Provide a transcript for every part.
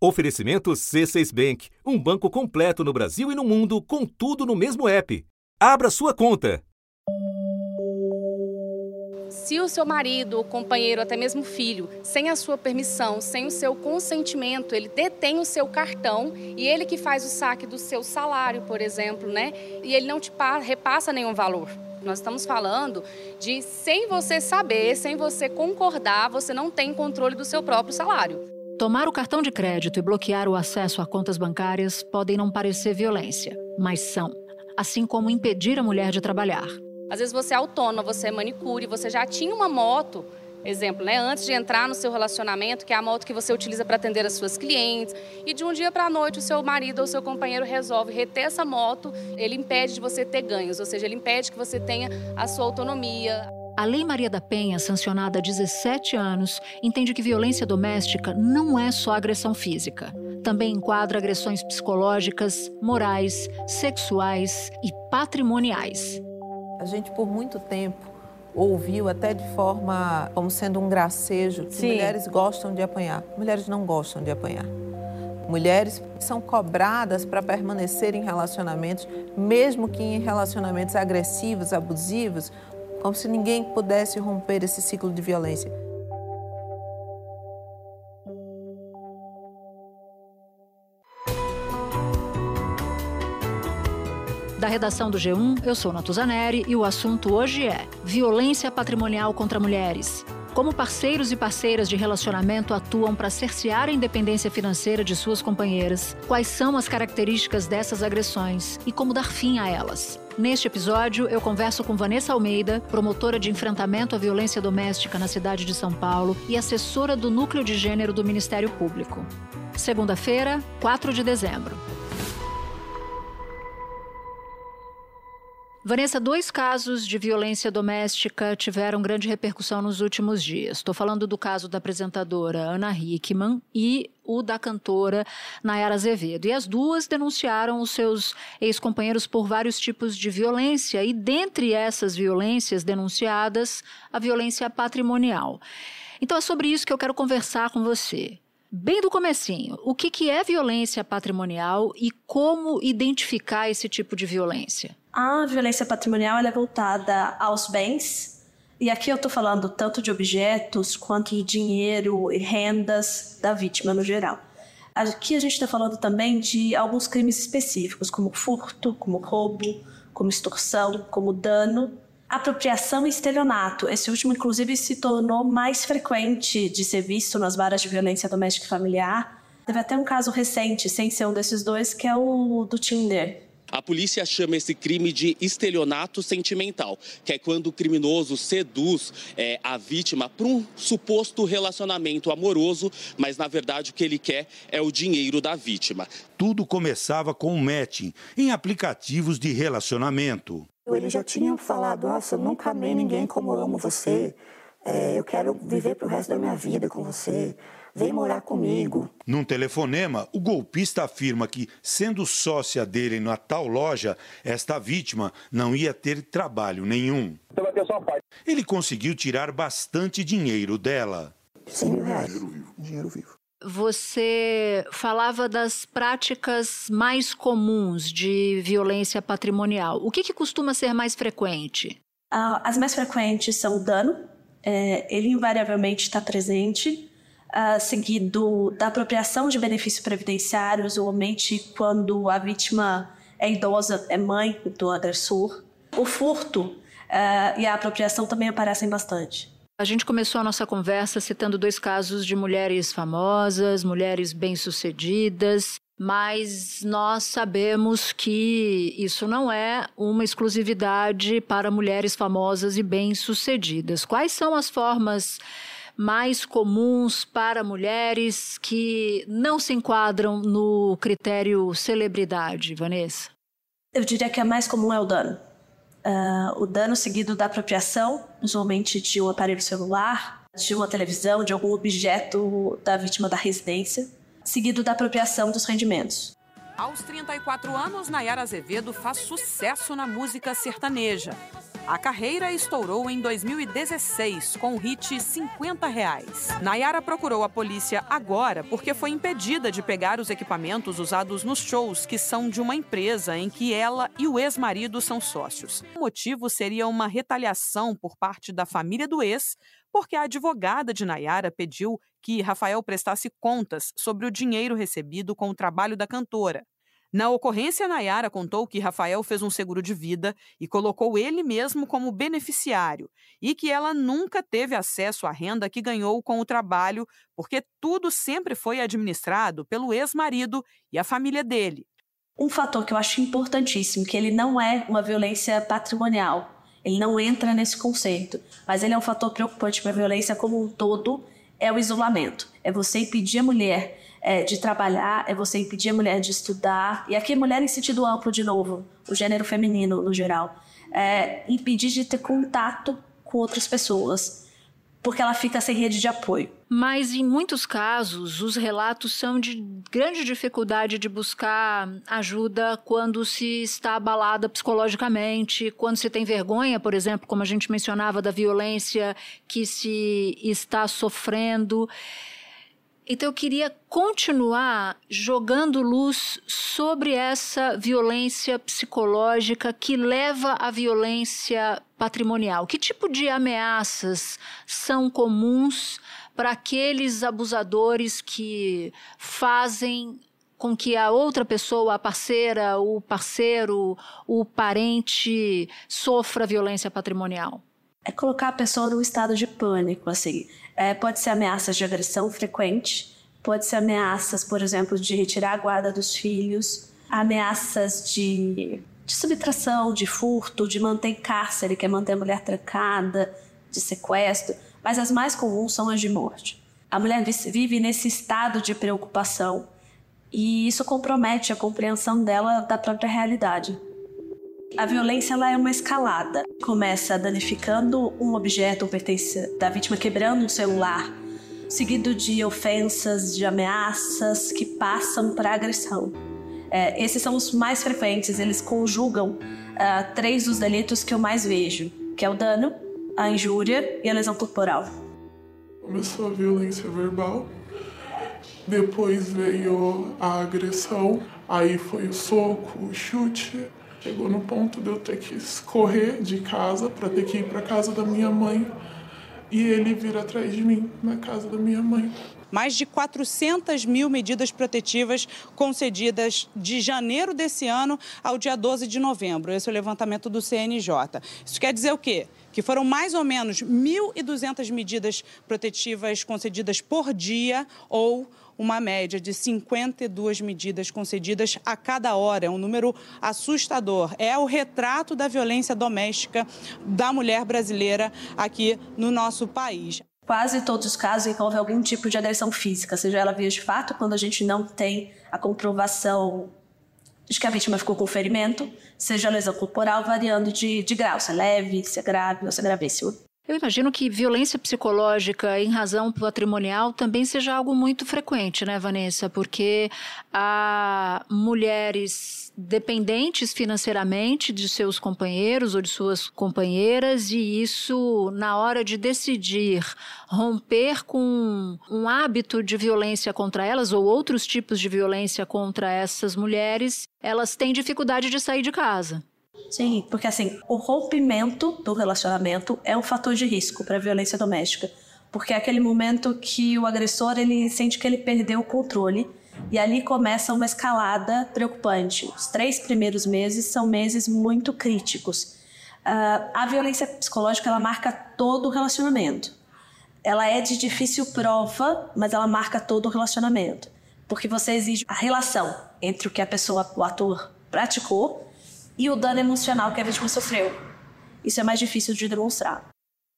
Oferecimento C6 Bank, um banco completo no Brasil e no mundo, com tudo no mesmo app. Abra sua conta. Se o seu marido, companheiro, até mesmo filho, sem a sua permissão, sem o seu consentimento, ele detém o seu cartão e ele que faz o saque do seu salário, por exemplo, né? E ele não te repassa nenhum valor. Nós estamos falando de sem você saber, sem você concordar, você não tem controle do seu próprio salário. Tomar o cartão de crédito e bloquear o acesso a contas bancárias podem não parecer violência, mas são, assim como impedir a mulher de trabalhar. Às vezes você é autônoma, você é manicure, você já tinha uma moto, exemplo, né, antes de entrar no seu relacionamento, que é a moto que você utiliza para atender as suas clientes, e de um dia para a noite o seu marido ou seu companheiro resolve reter essa moto, ele impede de você ter ganhos, ou seja, ele impede que você tenha a sua autonomia. A Lei Maria da Penha, sancionada há 17 anos, entende que violência doméstica não é só agressão física. Também enquadra agressões psicológicas, morais, sexuais e patrimoniais. A gente, por muito tempo, ouviu até de forma como sendo um gracejo que Sim. mulheres gostam de apanhar. Mulheres não gostam de apanhar. Mulheres são cobradas para permanecer em relacionamentos, mesmo que em relacionamentos agressivos, abusivos, como se ninguém pudesse romper esse ciclo de violência. Da redação do G1, eu sou Natuzaneri e o assunto hoje é violência patrimonial contra mulheres. Como parceiros e parceiras de relacionamento atuam para cercear a independência financeira de suas companheiras? Quais são as características dessas agressões e como dar fim a elas? Neste episódio, eu converso com Vanessa Almeida, promotora de enfrentamento à violência doméstica na cidade de São Paulo e assessora do Núcleo de Gênero do Ministério Público. Segunda-feira, 4 de dezembro. Vanessa, dois casos de violência doméstica tiveram grande repercussão nos últimos dias. Estou falando do caso da apresentadora Ana Hickman e o da cantora Nayara Azevedo. E as duas denunciaram os seus ex-companheiros por vários tipos de violência, e dentre essas violências denunciadas, a violência patrimonial. Então é sobre isso que eu quero conversar com você. Bem do comecinho, o que, que é violência patrimonial e como identificar esse tipo de violência? A violência patrimonial é voltada aos bens, e aqui eu estou falando tanto de objetos quanto de dinheiro e rendas da vítima no geral. Aqui a gente está falando também de alguns crimes específicos, como furto, como roubo, como extorsão, como dano, apropriação e estelionato. Esse último, inclusive, se tornou mais frequente de ser visto nas varas de violência doméstica e familiar. Teve até um caso recente, sem ser um desses dois, que é o do Tinder, a polícia chama esse crime de estelionato sentimental, que é quando o criminoso seduz é, a vítima para um suposto relacionamento amoroso, mas na verdade o que ele quer é o dinheiro da vítima. Tudo começava com um matching em aplicativos de relacionamento. Ele já tinha falado: Nossa, nunca amei ninguém como eu amo você. É, eu quero viver para o resto da minha vida com você vem morar comigo. Num telefonema, o golpista afirma que, sendo sócia dele na tal loja, esta vítima não ia ter trabalho nenhum. Ele conseguiu tirar bastante dinheiro dela. 100 mil reais. Dinheiro vivo. Dinheiro vivo. Você falava das práticas mais comuns de violência patrimonial. O que, que costuma ser mais frequente? Uh, as mais frequentes são o dano. É, ele invariavelmente está presente uh, seguido da apropriação de benefícios previdenciários, usualmente quando a vítima é idosa, é mãe do agressor. O furto uh, e a apropriação também aparecem bastante. A gente começou a nossa conversa citando dois casos de mulheres famosas, mulheres bem-sucedidas, mas nós sabemos que isso não é uma exclusividade para mulheres famosas e bem-sucedidas. Quais são as formas mais comuns para mulheres que não se enquadram no critério celebridade, Vanessa? Eu diria que a mais comum é o dano. Uh, o dano seguido da apropriação, usualmente de um aparelho celular, de uma televisão, de algum objeto da vítima da residência, seguido da apropriação dos rendimentos. Aos 34 anos, Nayara Azevedo faz sucesso na música sertaneja. A carreira estourou em 2016 com o hit 50 reais. Nayara procurou a polícia agora porque foi impedida de pegar os equipamentos usados nos shows que são de uma empresa em que ela e o ex-marido são sócios. O motivo seria uma retaliação por parte da família do ex, porque a advogada de Nayara pediu que Rafael prestasse contas sobre o dinheiro recebido com o trabalho da cantora. Na ocorrência, Nayara contou que Rafael fez um seguro de vida e colocou ele mesmo como beneficiário e que ela nunca teve acesso à renda que ganhou com o trabalho, porque tudo sempre foi administrado pelo ex-marido e a família dele. Um fator que eu acho importantíssimo, que ele não é uma violência patrimonial, ele não entra nesse conceito, mas ele é um fator preocupante para a violência como um todo, é o isolamento. É você impedir a mulher é, de trabalhar, é você impedir a mulher de estudar, e aqui mulher em sentido amplo de novo, o gênero feminino no geral, é, impedir de ter contato com outras pessoas, porque ela fica sem rede de apoio. Mas em muitos casos, os relatos são de grande dificuldade de buscar ajuda quando se está abalada psicologicamente, quando se tem vergonha, por exemplo, como a gente mencionava, da violência que se está sofrendo. Então eu queria continuar jogando luz sobre essa violência psicológica que leva à violência patrimonial. Que tipo de ameaças são comuns para aqueles abusadores que fazem com que a outra pessoa, a parceira, o parceiro, o parente sofra violência patrimonial? É colocar a pessoa num estado de pânico, assim. É, pode ser ameaças de agressão frequente, pode ser ameaças, por exemplo, de retirar a guarda dos filhos, ameaças de, de subtração, de furto, de manter em cárcere, que é manter a mulher trancada, de sequestro, mas as mais comuns são as de morte. A mulher vive nesse estado de preocupação e isso compromete a compreensão dela da própria realidade. A violência ela é uma escalada. Começa danificando um objeto ou pertence da vítima, quebrando um celular, seguido de ofensas, de ameaças que passam para agressão. É, esses são os mais frequentes, eles conjugam uh, três dos delitos que eu mais vejo, que é o dano, a injúria e a lesão corporal. Começou a violência verbal, depois veio a agressão, aí foi o soco, o chute, Chegou no ponto de eu ter que correr de casa para ter que ir para casa da minha mãe e ele vir atrás de mim na casa da minha mãe. Mais de 400 mil medidas protetivas concedidas de janeiro desse ano ao dia 12 de novembro. Esse é o levantamento do CNJ. Isso quer dizer o quê? Que foram mais ou menos 1.200 medidas protetivas concedidas por dia ou uma média de 52 medidas concedidas a cada hora. É um número assustador. É o retrato da violência doméstica da mulher brasileira aqui no nosso país. Quase todos os casos envolvem algum tipo de agressão física, seja ela via de fato, quando a gente não tem a comprovação de que a vítima ficou com ferimento, seja lesão corporal, variando de, de grau, se é leve, se é grave ou se é gravíssimo. Eu imagino que violência psicológica em razão patrimonial também seja algo muito frequente, né, Vanessa? Porque há mulheres dependentes financeiramente de seus companheiros ou de suas companheiras, e isso, na hora de decidir romper com um hábito de violência contra elas ou outros tipos de violência contra essas mulheres, elas têm dificuldade de sair de casa. Sim, porque assim, o rompimento do relacionamento é um fator de risco para a violência doméstica, porque é aquele momento que o agressor ele sente que ele perdeu o controle e ali começa uma escalada preocupante. Os três primeiros meses são meses muito críticos. Uh, a violência psicológica ela marca todo o relacionamento. Ela é de difícil prova, mas ela marca todo o relacionamento, porque você exige a relação entre o que a pessoa, o ator, praticou e o dano emocional que a vítima sofreu. Isso é mais difícil de demonstrar.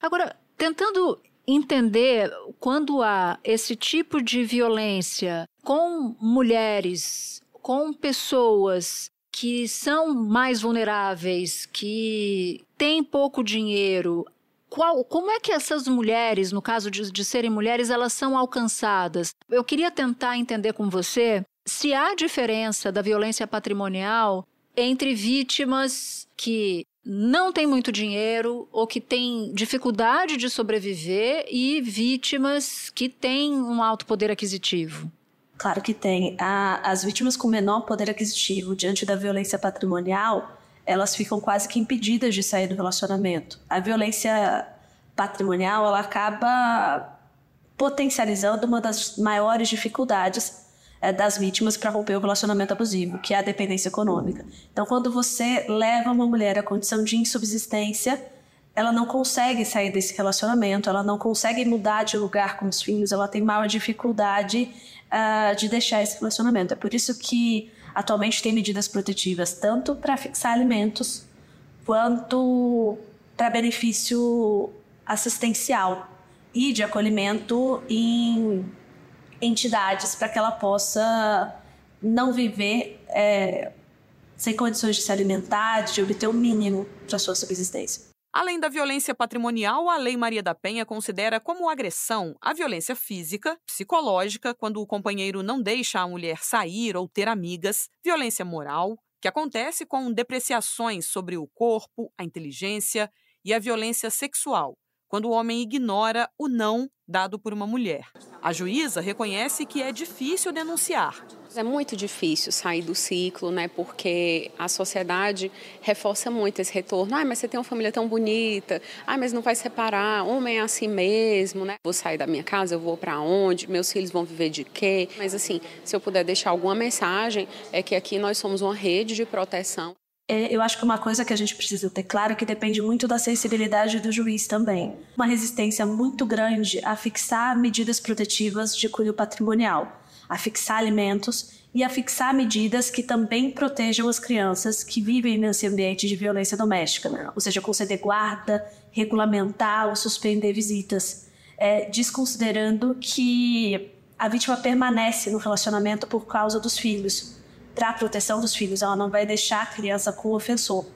Agora, tentando entender quando há esse tipo de violência com mulheres, com pessoas que são mais vulneráveis, que têm pouco dinheiro, qual, como é que essas mulheres, no caso de, de serem mulheres, elas são alcançadas? Eu queria tentar entender com você se há diferença da violência patrimonial entre vítimas que não tem muito dinheiro ou que tem dificuldade de sobreviver e vítimas que têm um alto poder aquisitivo? Claro que tem. As vítimas com menor poder aquisitivo diante da violência patrimonial, elas ficam quase que impedidas de sair do relacionamento. A violência patrimonial, ela acaba potencializando uma das maiores dificuldades é, das vítimas para romper o relacionamento abusivo, que é a dependência econômica. Então, quando você leva uma mulher à condição de insubsistência, ela não consegue sair desse relacionamento, ela não consegue mudar de lugar com os filhos, ela tem maior dificuldade uh, de deixar esse relacionamento. É por isso que atualmente tem medidas protetivas tanto para fixar alimentos quanto para benefício assistencial e de acolhimento em entidades para que ela possa não viver é, sem condições de se alimentar, de obter o mínimo para sua subsistência. Além da violência patrimonial, a Lei Maria da Penha considera como agressão a violência física, psicológica, quando o companheiro não deixa a mulher sair ou ter amigas, violência moral, que acontece com depreciações sobre o corpo, a inteligência, e a violência sexual, quando o homem ignora o não dado por uma mulher. A juíza reconhece que é difícil denunciar. É muito difícil sair do ciclo, né? Porque a sociedade reforça muito esse retorno. Ah, mas você tem uma família tão bonita. Ah, mas não vai separar. Homem é assim mesmo, né? Vou sair da minha casa, eu vou para onde? Meus filhos vão viver de quê? Mas assim, se eu puder deixar alguma mensagem, é que aqui nós somos uma rede de proteção é, eu acho que uma coisa que a gente precisa ter claro é que depende muito da sensibilidade do juiz também. Uma resistência muito grande a fixar medidas protetivas de cunho patrimonial, a fixar alimentos e a fixar medidas que também protejam as crianças que vivem nesse ambiente de violência doméstica, né? ou seja, conceder guarda, regulamentar ou suspender visitas, é, desconsiderando que a vítima permanece no relacionamento por causa dos filhos para a proteção dos filhos, ela não vai deixar a criança com o ofensor.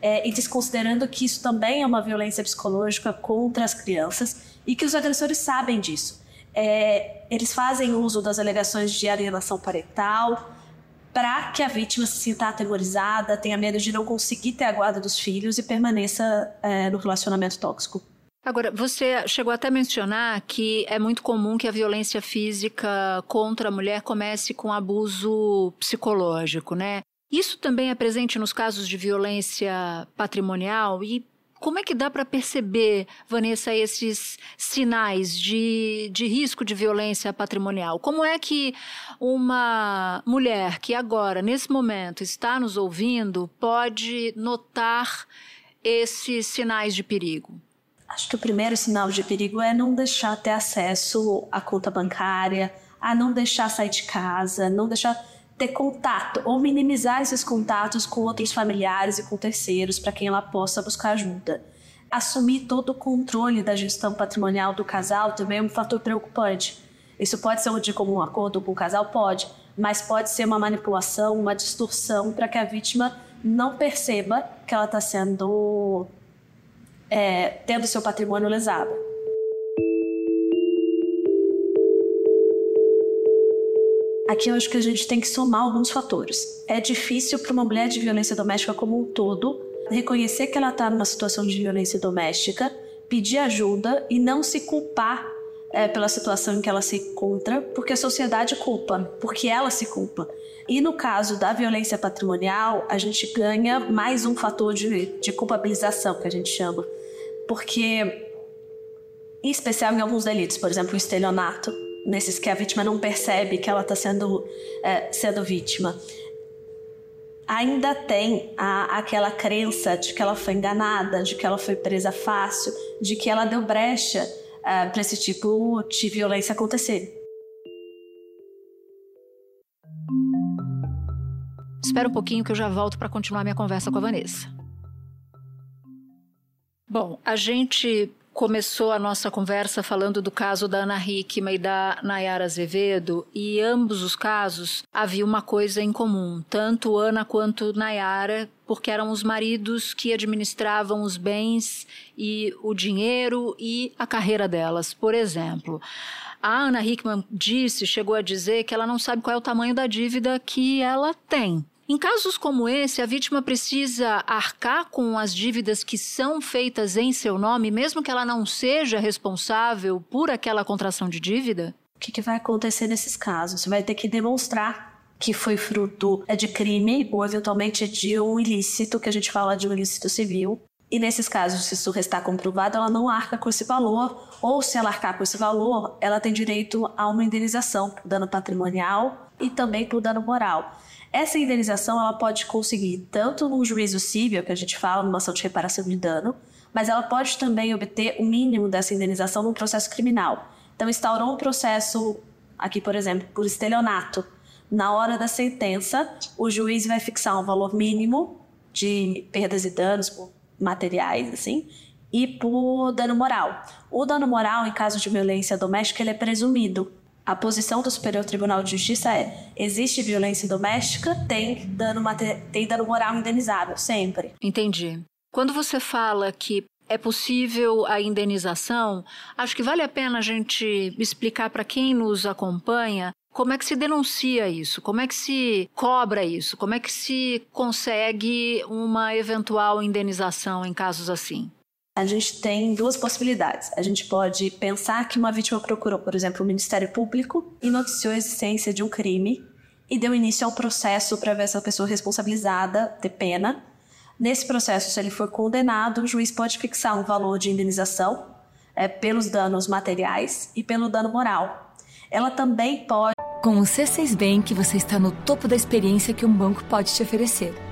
É, e desconsiderando que isso também é uma violência psicológica contra as crianças e que os agressores sabem disso. É, eles fazem uso das alegações de alienação parental para que a vítima se sinta atemorizada, tenha medo de não conseguir ter a guarda dos filhos e permaneça é, no relacionamento tóxico. Agora, você chegou até a mencionar que é muito comum que a violência física contra a mulher comece com abuso psicológico, né? Isso também é presente nos casos de violência patrimonial e como é que dá para perceber, Vanessa, esses sinais de, de risco de violência patrimonial? Como é que uma mulher que agora, nesse momento, está nos ouvindo, pode notar esses sinais de perigo? Acho que o primeiro sinal de perigo é não deixar ter acesso à conta bancária, a não deixar sair de casa, não deixar ter contato ou minimizar esses contatos com outros familiares e com terceiros para quem ela possa buscar ajuda. Assumir todo o controle da gestão patrimonial do casal também é um fator preocupante. Isso pode ser de comum acordo com o casal? Pode, mas pode ser uma manipulação, uma distorção para que a vítima não perceba que ela está sendo é, tendo seu patrimônio lesado. Aqui eu acho que a gente tem que somar alguns fatores. É difícil para uma mulher de violência doméstica como um todo reconhecer que ela está numa situação de violência doméstica, pedir ajuda e não se culpar é, pela situação em que ela se encontra, porque a sociedade culpa, porque ela se culpa. E no caso da violência patrimonial, a gente ganha mais um fator de, de culpabilização, que a gente chama porque, em especial em alguns delitos, por exemplo, o estelionato, nesses que a vítima não percebe que ela está sendo, é, sendo vítima, ainda tem a, aquela crença de que ela foi enganada, de que ela foi presa fácil, de que ela deu brecha é, para esse tipo de violência acontecer. Espera um pouquinho que eu já volto para continuar minha conversa com a Vanessa. Bom, a gente começou a nossa conversa falando do caso da Ana Hickman e da Nayara Azevedo, e ambos os casos havia uma coisa em comum, tanto Ana quanto Nayara, porque eram os maridos que administravam os bens e o dinheiro e a carreira delas, por exemplo. A Ana Hickman disse, chegou a dizer que ela não sabe qual é o tamanho da dívida que ela tem. Em casos como esse, a vítima precisa arcar com as dívidas que são feitas em seu nome, mesmo que ela não seja responsável por aquela contração de dívida? O que, que vai acontecer nesses casos? Você vai ter que demonstrar que foi fruto é de crime ou eventualmente de um ilícito, que a gente fala de um ilícito civil. E nesses casos, se isso restar comprovado, ela não arca com esse valor, ou se ela arcar com esse valor, ela tem direito a uma indenização por dano patrimonial e também por dano moral. Essa indenização ela pode conseguir tanto no juízo civil, que a gente fala, numa ação de reparação de dano, mas ela pode também obter o mínimo dessa indenização num processo criminal. Então, instaurou um processo, aqui, por exemplo, por estelionato. Na hora da sentença, o juiz vai fixar um valor mínimo de perdas e danos por materiais, assim, e por dano moral. O dano moral, em caso de violência doméstica, ele é presumido a posição do Superior Tribunal de Justiça é: existe violência doméstica, tem dano, tem dano moral indenizável, sempre. Entendi. Quando você fala que é possível a indenização, acho que vale a pena a gente explicar para quem nos acompanha como é que se denuncia isso? Como é que se cobra isso? Como é que se consegue uma eventual indenização em casos assim? A gente tem duas possibilidades. A gente pode pensar que uma vítima procurou, por exemplo, o Ministério Público e noticiou a existência de um crime e deu início ao processo para ver essa pessoa responsabilizada, ter pena. Nesse processo, se ele for condenado, o juiz pode fixar um valor de indenização é, pelos danos materiais e pelo dano moral. Ela também pode. Com o C6 Bank, você está no topo da experiência que um banco pode te oferecer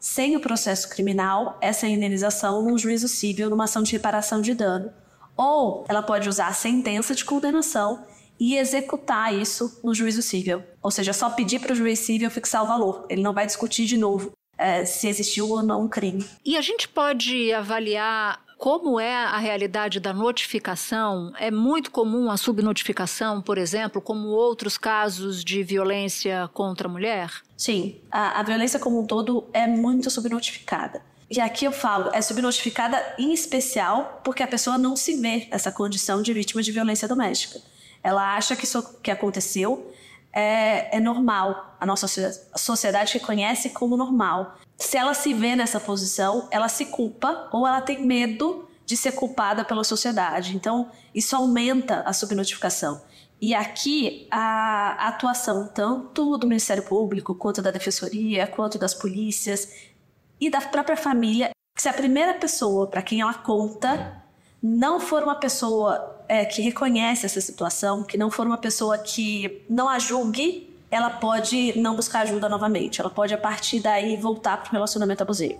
sem o processo criminal, essa indenização num juízo civil, numa ação de reparação de dano. Ou ela pode usar a sentença de condenação e executar isso no juízo civil. Ou seja, só pedir para o juiz civil fixar o valor. Ele não vai discutir de novo é, se existiu ou não um crime. E a gente pode avaliar como é a realidade da notificação? É muito comum a subnotificação, por exemplo, como outros casos de violência contra a mulher? Sim, a, a violência como um todo é muito subnotificada. E aqui eu falo, é subnotificada em especial porque a pessoa não se vê nessa condição de vítima de violência doméstica. Ela acha que isso que aconteceu é, é normal. A nossa sociedade reconhece como normal. Se ela se vê nessa posição, ela se culpa ou ela tem medo de ser culpada pela sociedade. Então, isso aumenta a subnotificação. E aqui a atuação tanto do Ministério Público, quanto da Defensoria, quanto das polícias e da própria família, se a primeira pessoa para quem ela conta não for uma pessoa é, que reconhece essa situação, que não for uma pessoa que não a julgue, ela pode não buscar ajuda novamente. Ela pode, a partir daí, voltar para o relacionamento abusivo.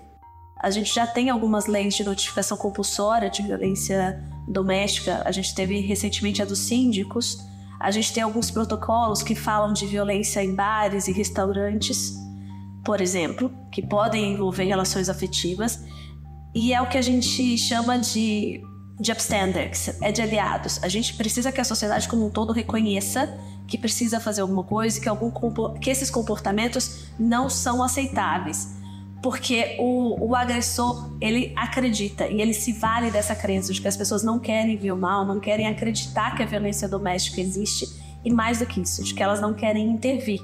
A gente já tem algumas leis de notificação compulsória de violência doméstica. A gente teve recentemente a dos síndicos. A gente tem alguns protocolos que falam de violência em bares e restaurantes, por exemplo, que podem envolver relações afetivas. E é o que a gente chama de de upstanders, é de aliados. A gente precisa que a sociedade como um todo reconheça que precisa fazer alguma coisa, que, algum, que esses comportamentos não são aceitáveis. Porque o, o agressor, ele acredita e ele se vale dessa crença de que as pessoas não querem ver o mal, não querem acreditar que a violência doméstica existe e mais do que isso, de que elas não querem intervir.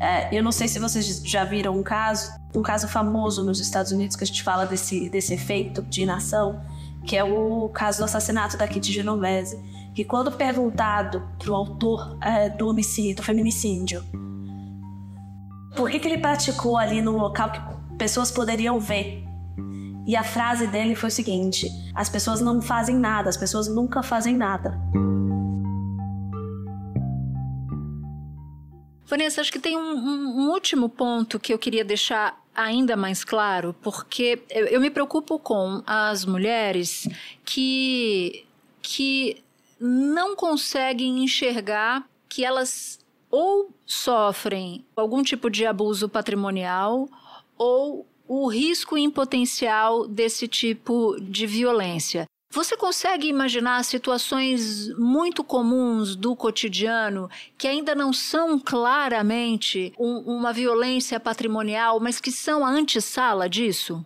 É, eu não sei se vocês já viram um caso, um caso famoso nos Estados Unidos que a gente fala desse, desse efeito de inação, que é o caso do assassinato da Kitty Genovese, que quando perguntado pro autor é, do homicídio, do feminicídio, por que, que ele praticou ali num local que pessoas poderiam ver, e a frase dele foi o seguinte: as pessoas não fazem nada, as pessoas nunca fazem nada. Vanessa, acho que tem um, um, um último ponto que eu queria deixar ainda mais claro, porque eu, eu me preocupo com as mulheres que, que não conseguem enxergar que elas ou sofrem algum tipo de abuso patrimonial ou o risco em potencial desse tipo de violência. Você consegue imaginar situações muito comuns do cotidiano que ainda não são claramente um, uma violência patrimonial, mas que são a antessala disso?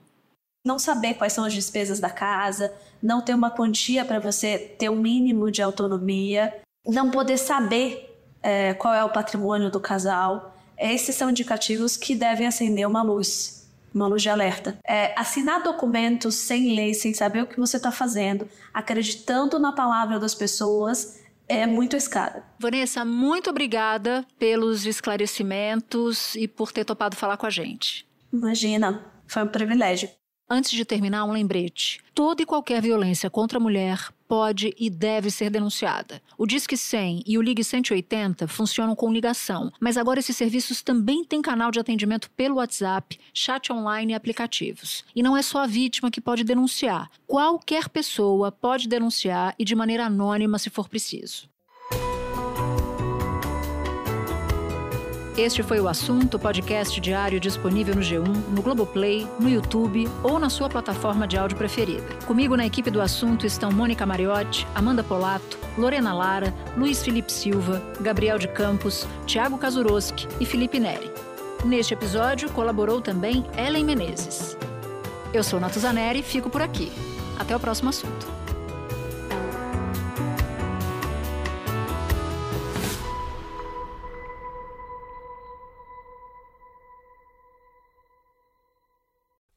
Não saber quais são as despesas da casa, não ter uma quantia para você ter um mínimo de autonomia, não poder saber é, qual é o patrimônio do casal. Esses são indicativos que devem acender uma luz uma luz de alerta. É, assinar documentos sem lei, sem saber o que você está fazendo, acreditando na palavra das pessoas, é muito escada. Vanessa, muito obrigada pelos esclarecimentos e por ter topado falar com a gente. Imagina, foi um privilégio. Antes de terminar, um lembrete. Toda e qualquer violência contra a mulher pode e deve ser denunciada. O Disque 100 e o Ligue 180 funcionam com ligação, mas agora esses serviços também têm canal de atendimento pelo WhatsApp, chat online e aplicativos. E não é só a vítima que pode denunciar. Qualquer pessoa pode denunciar e de maneira anônima se for preciso. Este foi o assunto, podcast diário disponível no G1, no Globoplay, no YouTube ou na sua plataforma de áudio preferida. Comigo na equipe do assunto estão Mônica Mariotti, Amanda Polato, Lorena Lara, Luiz Felipe Silva, Gabriel de Campos, Tiago Kazuroski e Felipe Neri. Neste episódio colaborou também Ellen Menezes. Eu sou Natuzaneri e fico por aqui. Até o próximo assunto.